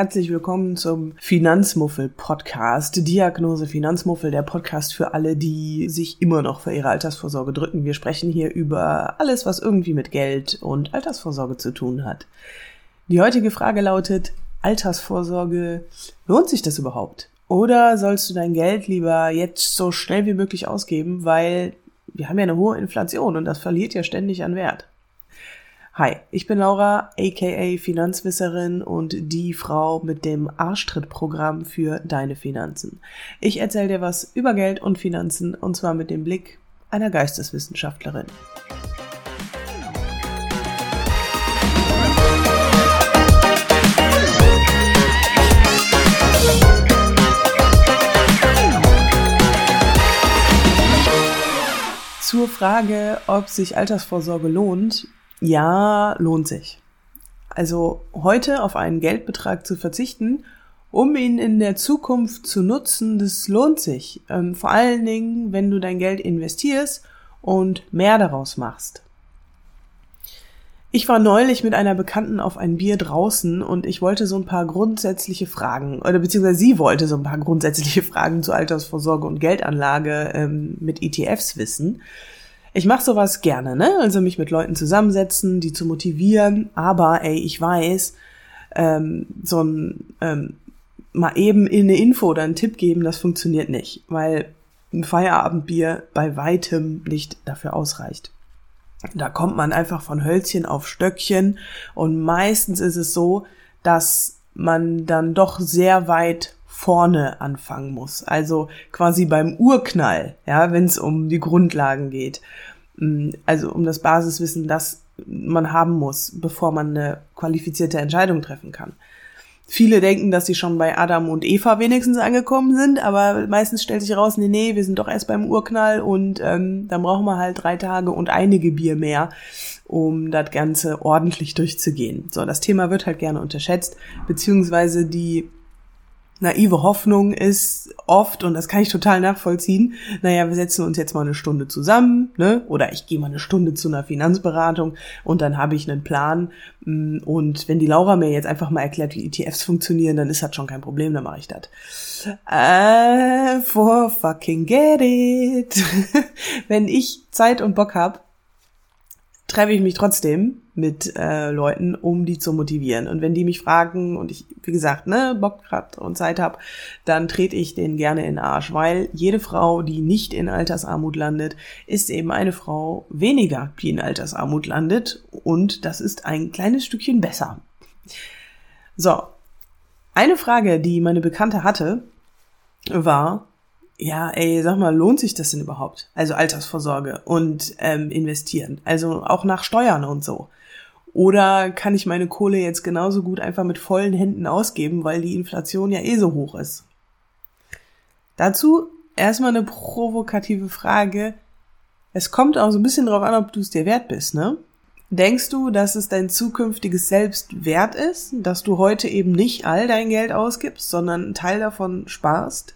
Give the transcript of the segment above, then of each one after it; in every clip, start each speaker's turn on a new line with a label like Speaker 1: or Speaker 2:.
Speaker 1: herzlich willkommen zum Finanzmuffel Podcast. Diagnose Finanzmuffel, der Podcast für alle, die sich immer noch für ihre Altersvorsorge drücken. Wir sprechen hier über alles, was irgendwie mit Geld und Altersvorsorge zu tun hat. Die heutige Frage lautet, Altersvorsorge, lohnt sich das überhaupt? Oder sollst du dein Geld lieber jetzt so schnell wie möglich ausgeben, weil wir haben ja eine hohe Inflation und das verliert ja ständig an Wert. Hi, ich bin Laura, aka Finanzwisserin und die Frau mit dem Arschtrittprogramm für deine Finanzen. Ich erzähle dir was über Geld und Finanzen und zwar mit dem Blick einer Geisteswissenschaftlerin. Zur Frage, ob sich Altersvorsorge lohnt, ja, lohnt sich. Also heute auf einen Geldbetrag zu verzichten, um ihn in der Zukunft zu nutzen, das lohnt sich. Ähm, vor allen Dingen, wenn du dein Geld investierst und mehr daraus machst. Ich war neulich mit einer Bekannten auf ein Bier draußen und ich wollte so ein paar grundsätzliche Fragen, oder beziehungsweise sie wollte so ein paar grundsätzliche Fragen zu Altersvorsorge und Geldanlage ähm, mit ETFs wissen. Ich mache sowas gerne, ne? Also mich mit Leuten zusammensetzen, die zu motivieren. Aber ey, ich weiß, ähm, so ein ähm, mal eben in eine Info oder einen Tipp geben, das funktioniert nicht, weil ein Feierabendbier bei weitem nicht dafür ausreicht. Da kommt man einfach von Hölzchen auf Stöckchen und meistens ist es so, dass man dann doch sehr weit vorne anfangen muss. Also quasi beim Urknall, ja, wenn es um die Grundlagen geht. Mm, also um das Basiswissen, das man haben muss, bevor man eine qualifizierte Entscheidung treffen kann. Viele denken, dass sie schon bei Adam und Eva wenigstens angekommen sind, aber meistens stellt sich raus, nee, nee, wir sind doch erst beim Urknall und ähm, dann brauchen wir halt drei Tage und einige Bier mehr, um das Ganze ordentlich durchzugehen. So, das Thema wird halt gerne unterschätzt, beziehungsweise die naive Hoffnung ist oft, und das kann ich total nachvollziehen, naja, wir setzen uns jetzt mal eine Stunde zusammen, ne? Oder ich gehe mal eine Stunde zu einer Finanzberatung und dann habe ich einen Plan. Mm, und wenn die Laura mir jetzt einfach mal erklärt, wie ETFs funktionieren, dann ist das schon kein Problem, dann mache ich das. Äh, for fucking get it. wenn ich Zeit und Bock hab, treffe ich mich trotzdem mit äh, Leuten, um die zu motivieren. Und wenn die mich fragen und ich, wie gesagt, ne, Bock grad und Zeit habe, dann trete ich den gerne in den Arsch, weil jede Frau, die nicht in Altersarmut landet, ist eben eine Frau weniger, die in Altersarmut landet. Und das ist ein kleines Stückchen besser. So. Eine Frage, die meine Bekannte hatte, war, ja, ey, sag mal, lohnt sich das denn überhaupt? Also Altersvorsorge und ähm, investieren. Also auch nach Steuern und so. Oder kann ich meine Kohle jetzt genauso gut einfach mit vollen Händen ausgeben, weil die Inflation ja eh so hoch ist? Dazu erstmal eine provokative Frage. Es kommt auch so ein bisschen drauf an, ob du es dir wert bist, ne? Denkst du, dass es dein zukünftiges Selbst wert ist, dass du heute eben nicht all dein Geld ausgibst, sondern einen Teil davon sparst?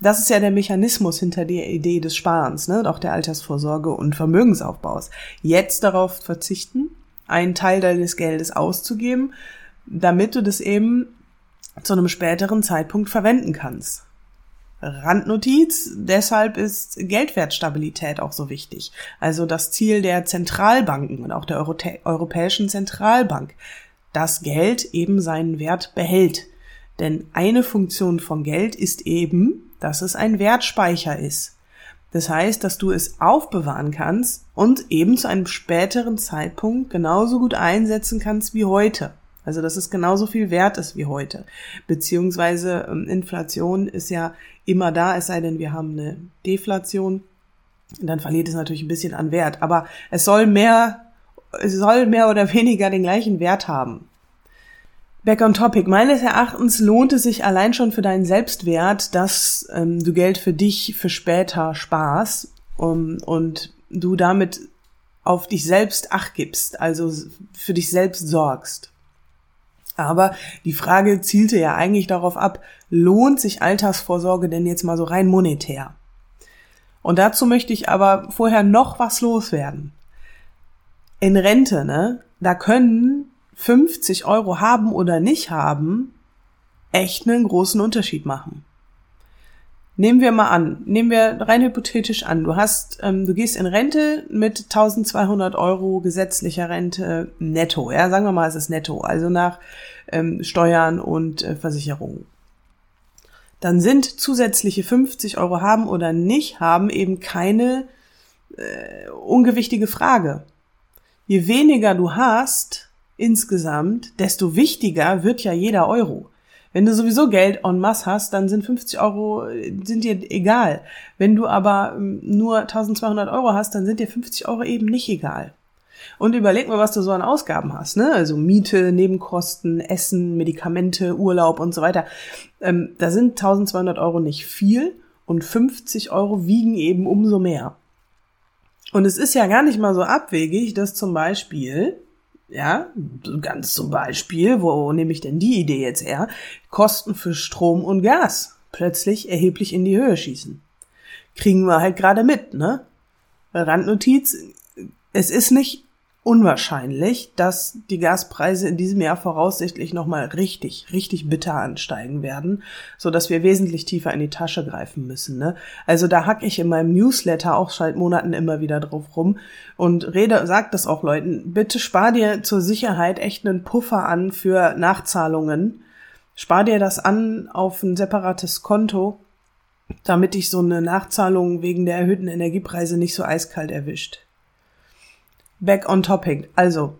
Speaker 1: Das ist ja der Mechanismus hinter der Idee des Sparens, ne, auch der Altersvorsorge und Vermögensaufbaus. Jetzt darauf verzichten, einen Teil deines Geldes auszugeben, damit du das eben zu einem späteren Zeitpunkt verwenden kannst. Randnotiz, deshalb ist Geldwertstabilität auch so wichtig. Also das Ziel der Zentralbanken und auch der Europä Europäischen Zentralbank, dass Geld eben seinen Wert behält. Denn eine Funktion von Geld ist eben, dass es ein Wertspeicher ist. Das heißt, dass du es aufbewahren kannst und eben zu einem späteren Zeitpunkt genauso gut einsetzen kannst wie heute. Also dass es genauso viel wert ist wie heute. Beziehungsweise ähm, Inflation ist ja immer da, es sei denn, wir haben eine Deflation. Dann verliert es natürlich ein bisschen an Wert. Aber es soll mehr, es soll mehr oder weniger den gleichen Wert haben. Back on topic. Meines Erachtens lohnt es sich allein schon für deinen Selbstwert, dass ähm, du Geld für dich für später sparst um, und du damit auf dich selbst acht gibst, also für dich selbst sorgst. Aber die Frage zielte ja eigentlich darauf ab, lohnt sich Altersvorsorge denn jetzt mal so rein monetär? Und dazu möchte ich aber vorher noch was loswerden. In Rente, ne, da können 50 Euro haben oder nicht haben, echt einen großen Unterschied machen. Nehmen wir mal an, nehmen wir rein hypothetisch an, du hast, ähm, du gehst in Rente mit 1200 Euro gesetzlicher Rente netto, ja, sagen wir mal, es ist netto, also nach ähm, Steuern und äh, Versicherungen. Dann sind zusätzliche 50 Euro haben oder nicht haben eben keine äh, ungewichtige Frage. Je weniger du hast insgesamt, desto wichtiger wird ja jeder Euro. Wenn du sowieso Geld en masse hast, dann sind 50 Euro, sind dir egal. Wenn du aber ähm, nur 1200 Euro hast, dann sind dir 50 Euro eben nicht egal. Und überleg mal, was du so an Ausgaben hast, ne? Also Miete, Nebenkosten, Essen, Medikamente, Urlaub und so weiter. Ähm, da sind 1200 Euro nicht viel und 50 Euro wiegen eben umso mehr. Und es ist ja gar nicht mal so abwegig, dass zum Beispiel ja, ganz zum Beispiel, wo nehme ich denn die Idee jetzt her? Kosten für Strom und Gas plötzlich erheblich in die Höhe schießen. Kriegen wir halt gerade mit, ne? Randnotiz, es ist nicht unwahrscheinlich, dass die Gaspreise in diesem Jahr voraussichtlich nochmal richtig, richtig bitter ansteigen werden, so dass wir wesentlich tiefer in die Tasche greifen müssen. Ne? Also da hack ich in meinem Newsletter auch seit Monaten immer wieder drauf rum und rede, sagt das auch Leuten, bitte spar dir zur Sicherheit echt einen Puffer an für Nachzahlungen. Spar dir das an auf ein separates Konto, damit dich so eine Nachzahlung wegen der erhöhten Energiepreise nicht so eiskalt erwischt back on topic. Also,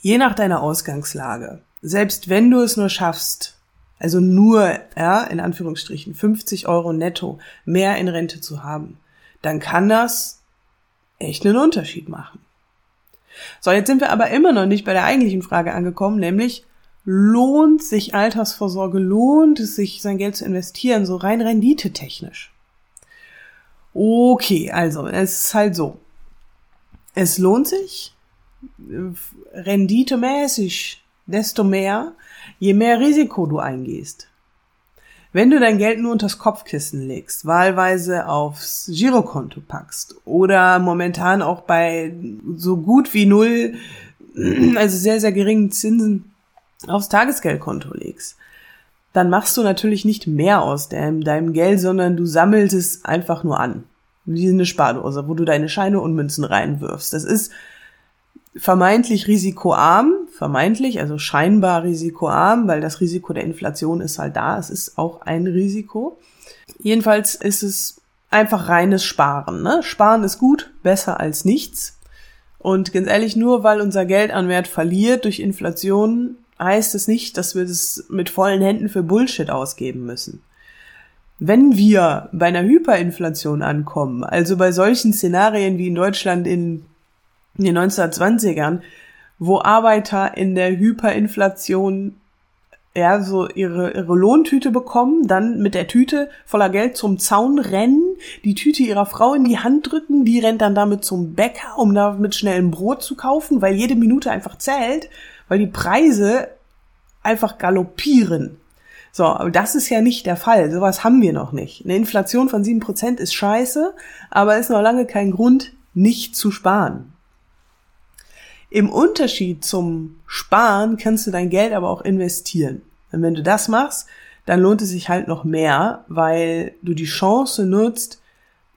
Speaker 1: je nach deiner Ausgangslage, selbst wenn du es nur schaffst, also nur, ja, in Anführungsstrichen, 50 Euro netto mehr in Rente zu haben, dann kann das echt einen Unterschied machen. So, jetzt sind wir aber immer noch nicht bei der eigentlichen Frage angekommen, nämlich, lohnt sich Altersvorsorge, lohnt es sich, sein Geld zu investieren, so rein renditetechnisch? Okay, also, es ist halt so es lohnt sich, renditemäßig, desto mehr, je mehr Risiko du eingehst. Wenn du dein Geld nur unters Kopfkissen legst, wahlweise aufs Girokonto packst oder momentan auch bei so gut wie null, also sehr, sehr geringen Zinsen aufs Tagesgeldkonto legst, dann machst du natürlich nicht mehr aus deinem, deinem Geld, sondern du sammelst es einfach nur an wie eine Spardose, wo du deine Scheine und Münzen reinwirfst. Das ist vermeintlich risikoarm, vermeintlich, also scheinbar risikoarm, weil das Risiko der Inflation ist halt da. Es ist auch ein Risiko. Jedenfalls ist es einfach reines Sparen. Ne? Sparen ist gut, besser als nichts. Und ganz ehrlich, nur weil unser Geld an Wert verliert durch Inflation, heißt es nicht, dass wir das mit vollen Händen für Bullshit ausgeben müssen. Wenn wir bei einer Hyperinflation ankommen, also bei solchen Szenarien wie in Deutschland in, den 1920ern, wo Arbeiter in der Hyperinflation ja, so ihre, ihre Lohntüte bekommen, dann mit der Tüte voller Geld zum Zaun rennen, die Tüte ihrer Frau in die Hand drücken, die rennt dann damit zum Bäcker, um damit schnell ein Brot zu kaufen, weil jede Minute einfach zählt, weil die Preise einfach galoppieren. So, aber das ist ja nicht der Fall. Sowas haben wir noch nicht. Eine Inflation von sieben Prozent ist scheiße, aber ist noch lange kein Grund, nicht zu sparen. Im Unterschied zum Sparen kannst du dein Geld aber auch investieren. Und wenn du das machst, dann lohnt es sich halt noch mehr, weil du die Chance nutzt,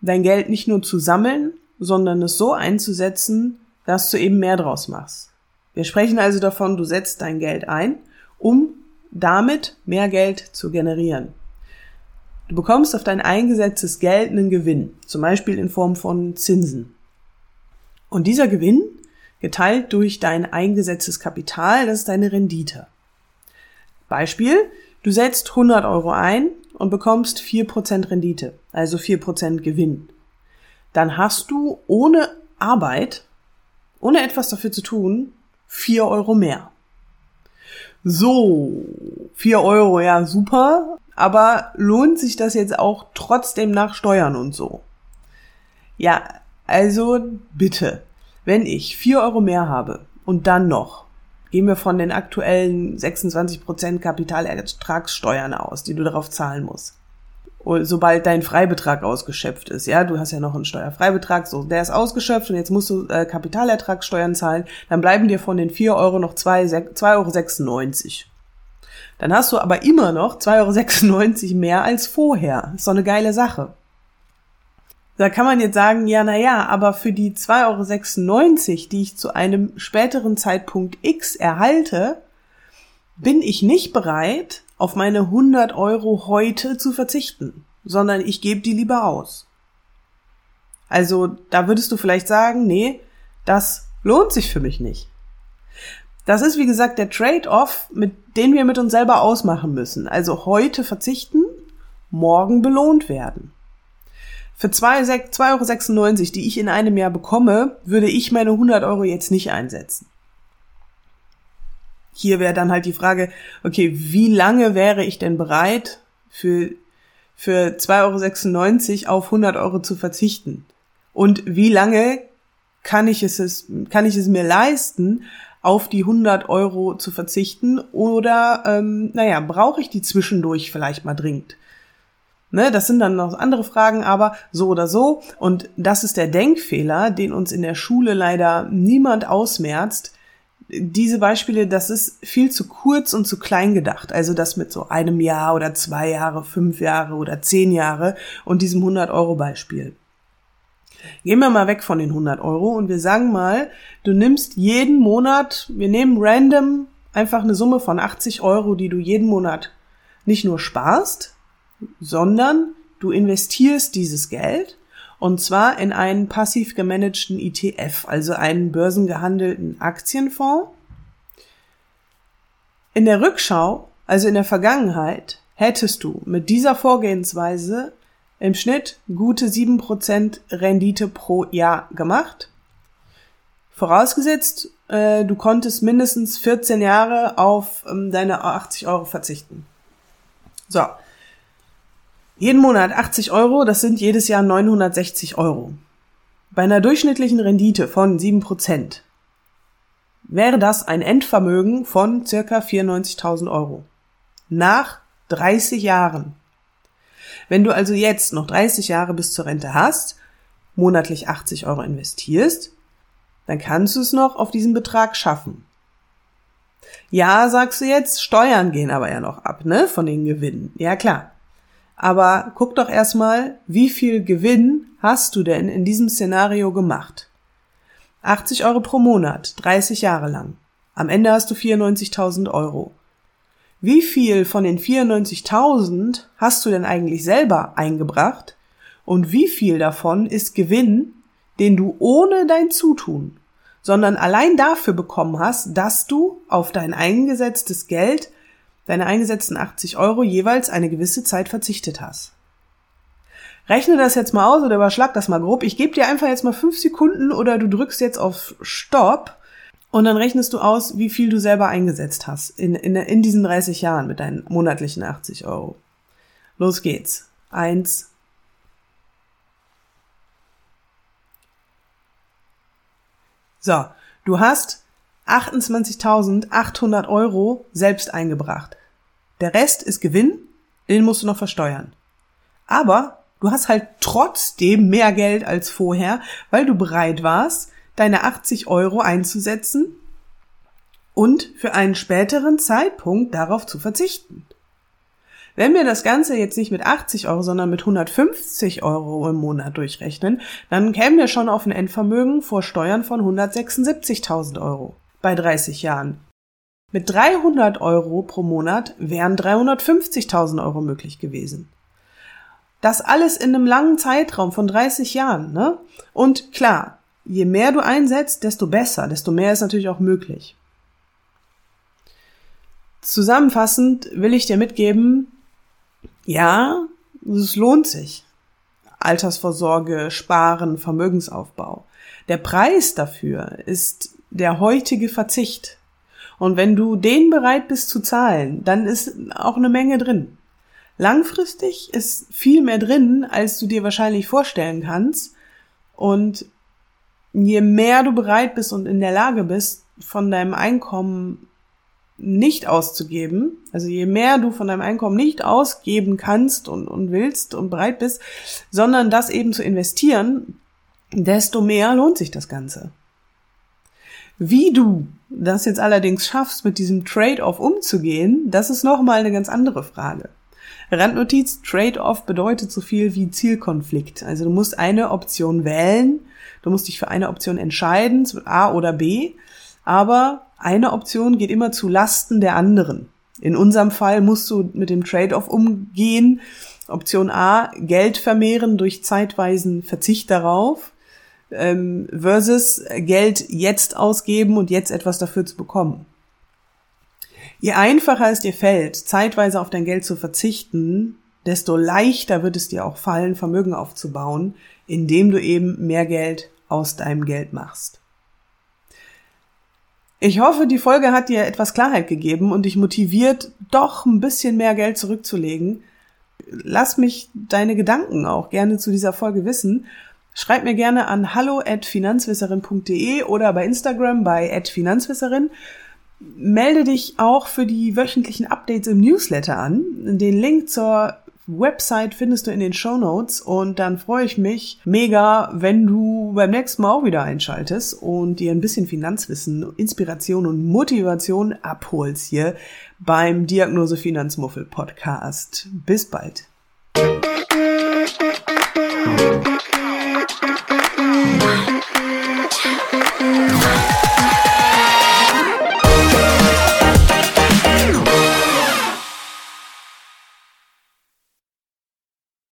Speaker 1: dein Geld nicht nur zu sammeln, sondern es so einzusetzen, dass du eben mehr draus machst. Wir sprechen also davon, du setzt dein Geld ein, um damit mehr Geld zu generieren. Du bekommst auf dein eingesetztes Geld einen Gewinn, zum Beispiel in Form von Zinsen. Und dieser Gewinn, geteilt durch dein eingesetztes Kapital, das ist deine Rendite. Beispiel, du setzt 100 Euro ein und bekommst 4% Rendite, also 4% Gewinn. Dann hast du ohne Arbeit, ohne etwas dafür zu tun, 4 Euro mehr. So, vier Euro, ja, super. Aber lohnt sich das jetzt auch trotzdem nach Steuern und so? Ja, also bitte, wenn ich vier Euro mehr habe und dann noch, gehen wir von den aktuellen 26% Kapitalertragssteuern aus, die du darauf zahlen musst sobald dein Freibetrag ausgeschöpft ist. Ja, du hast ja noch einen Steuerfreibetrag, so, der ist ausgeschöpft und jetzt musst du äh, Kapitalertragssteuern zahlen, dann bleiben dir von den 4 Euro noch 2,96 Euro. Dann hast du aber immer noch 2,96 Euro mehr als vorher. Ist doch eine geile Sache. Da kann man jetzt sagen, ja, na ja, aber für die 2,96 Euro, die ich zu einem späteren Zeitpunkt X erhalte, bin ich nicht bereit, auf meine 100 Euro heute zu verzichten, sondern ich gebe die lieber aus. Also da würdest du vielleicht sagen, nee, das lohnt sich für mich nicht. Das ist, wie gesagt, der Trade-off, mit den wir mit uns selber ausmachen müssen. Also heute verzichten, morgen belohnt werden. Für 2,96 Euro, die ich in einem Jahr bekomme, würde ich meine 100 Euro jetzt nicht einsetzen. Hier wäre dann halt die Frage, okay, wie lange wäre ich denn bereit, für, für 2,96 Euro auf 100 Euro zu verzichten? Und wie lange kann ich es, kann ich es mir leisten, auf die 100 Euro zu verzichten? Oder, ähm, naja, brauche ich die zwischendurch vielleicht mal dringend? Ne, das sind dann noch andere Fragen, aber so oder so. Und das ist der Denkfehler, den uns in der Schule leider niemand ausmerzt. Diese Beispiele, das ist viel zu kurz und zu klein gedacht. Also das mit so einem Jahr oder zwei Jahre, fünf Jahre oder zehn Jahre und diesem 100 Euro Beispiel. Gehen wir mal weg von den 100 Euro und wir sagen mal, du nimmst jeden Monat, wir nehmen random einfach eine Summe von 80 Euro, die du jeden Monat nicht nur sparst, sondern du investierst dieses Geld und zwar in einen passiv gemanagten ETF, also einen börsengehandelten Aktienfonds. In der Rückschau, also in der Vergangenheit, hättest du mit dieser Vorgehensweise im Schnitt gute 7% Rendite pro Jahr gemacht. Vorausgesetzt, äh, du konntest mindestens 14 Jahre auf ähm, deine 80 Euro verzichten. So. Jeden Monat 80 Euro, das sind jedes Jahr 960 Euro. Bei einer durchschnittlichen Rendite von 7% wäre das ein Endvermögen von circa 94.000 Euro. Nach 30 Jahren. Wenn du also jetzt noch 30 Jahre bis zur Rente hast, monatlich 80 Euro investierst, dann kannst du es noch auf diesen Betrag schaffen. Ja, sagst du jetzt, Steuern gehen aber ja noch ab, ne, von den Gewinnen. Ja, klar. Aber guck doch erstmal, wie viel Gewinn hast du denn in diesem Szenario gemacht? 80 Euro pro Monat, 30 Jahre lang. Am Ende hast du 94.000 Euro. Wie viel von den 94.000 hast du denn eigentlich selber eingebracht? Und wie viel davon ist Gewinn, den du ohne dein Zutun, sondern allein dafür bekommen hast, dass du auf dein eingesetztes Geld, deine eingesetzten 80 Euro jeweils eine gewisse Zeit verzichtet hast? Rechne das jetzt mal aus oder überschlag das mal grob. Ich gebe dir einfach jetzt mal fünf Sekunden oder du drückst jetzt auf Stopp und dann rechnest du aus, wie viel du selber eingesetzt hast in, in, in diesen 30 Jahren mit deinen monatlichen 80 Euro. Los geht's. Eins. So, du hast 28.800 Euro selbst eingebracht. Der Rest ist Gewinn, den musst du noch versteuern. Aber du hast halt trotzdem mehr Geld als vorher, weil du bereit warst, deine 80 Euro einzusetzen und für einen späteren Zeitpunkt darauf zu verzichten. Wenn wir das Ganze jetzt nicht mit 80 Euro, sondern mit 150 Euro im Monat durchrechnen, dann kämen wir schon auf ein Endvermögen vor Steuern von 176.000 Euro bei 30 Jahren. Mit 300 Euro pro Monat wären 350.000 Euro möglich gewesen. Das alles in einem langen Zeitraum von 30 Jahren, ne? Und klar, je mehr du einsetzt, desto besser, desto mehr ist natürlich auch möglich. Zusammenfassend will ich dir mitgeben, ja, es lohnt sich. Altersvorsorge, Sparen, Vermögensaufbau. Der Preis dafür ist der heutige Verzicht. Und wenn du den bereit bist zu zahlen, dann ist auch eine Menge drin. Langfristig ist viel mehr drin, als du dir wahrscheinlich vorstellen kannst. Und je mehr du bereit bist und in der Lage bist, von deinem Einkommen nicht auszugeben, also je mehr du von deinem Einkommen nicht ausgeben kannst und, und willst und bereit bist, sondern das eben zu investieren, desto mehr lohnt sich das Ganze. Wie du das jetzt allerdings schaffst, mit diesem Trade-off umzugehen, das ist nochmal eine ganz andere Frage. Randnotiz, Trade-off bedeutet so viel wie Zielkonflikt. Also du musst eine Option wählen, du musst dich für eine Option entscheiden, A oder B, aber eine Option geht immer zu Lasten der anderen. In unserem Fall musst du mit dem Trade-off umgehen. Option A, Geld vermehren durch zeitweisen Verzicht darauf ähm, versus Geld jetzt ausgeben und jetzt etwas dafür zu bekommen. Je einfacher es dir fällt, zeitweise auf dein Geld zu verzichten, desto leichter wird es dir auch fallen, Vermögen aufzubauen, indem du eben mehr Geld aus deinem Geld machst. Ich hoffe, die Folge hat dir etwas Klarheit gegeben und dich motiviert, doch ein bisschen mehr Geld zurückzulegen. Lass mich deine Gedanken auch gerne zu dieser Folge wissen. Schreib mir gerne an hallo@finanzwisserin.de oder bei Instagram bei @finanzwisserin. Melde dich auch für die wöchentlichen Updates im Newsletter an. Den Link zur Website findest du in den Show Notes und dann freue ich mich mega, wenn du beim nächsten Mal auch wieder einschaltest und dir ein bisschen Finanzwissen, Inspiration und Motivation abholst hier beim Diagnose Finanzmuffel Podcast. Bis bald.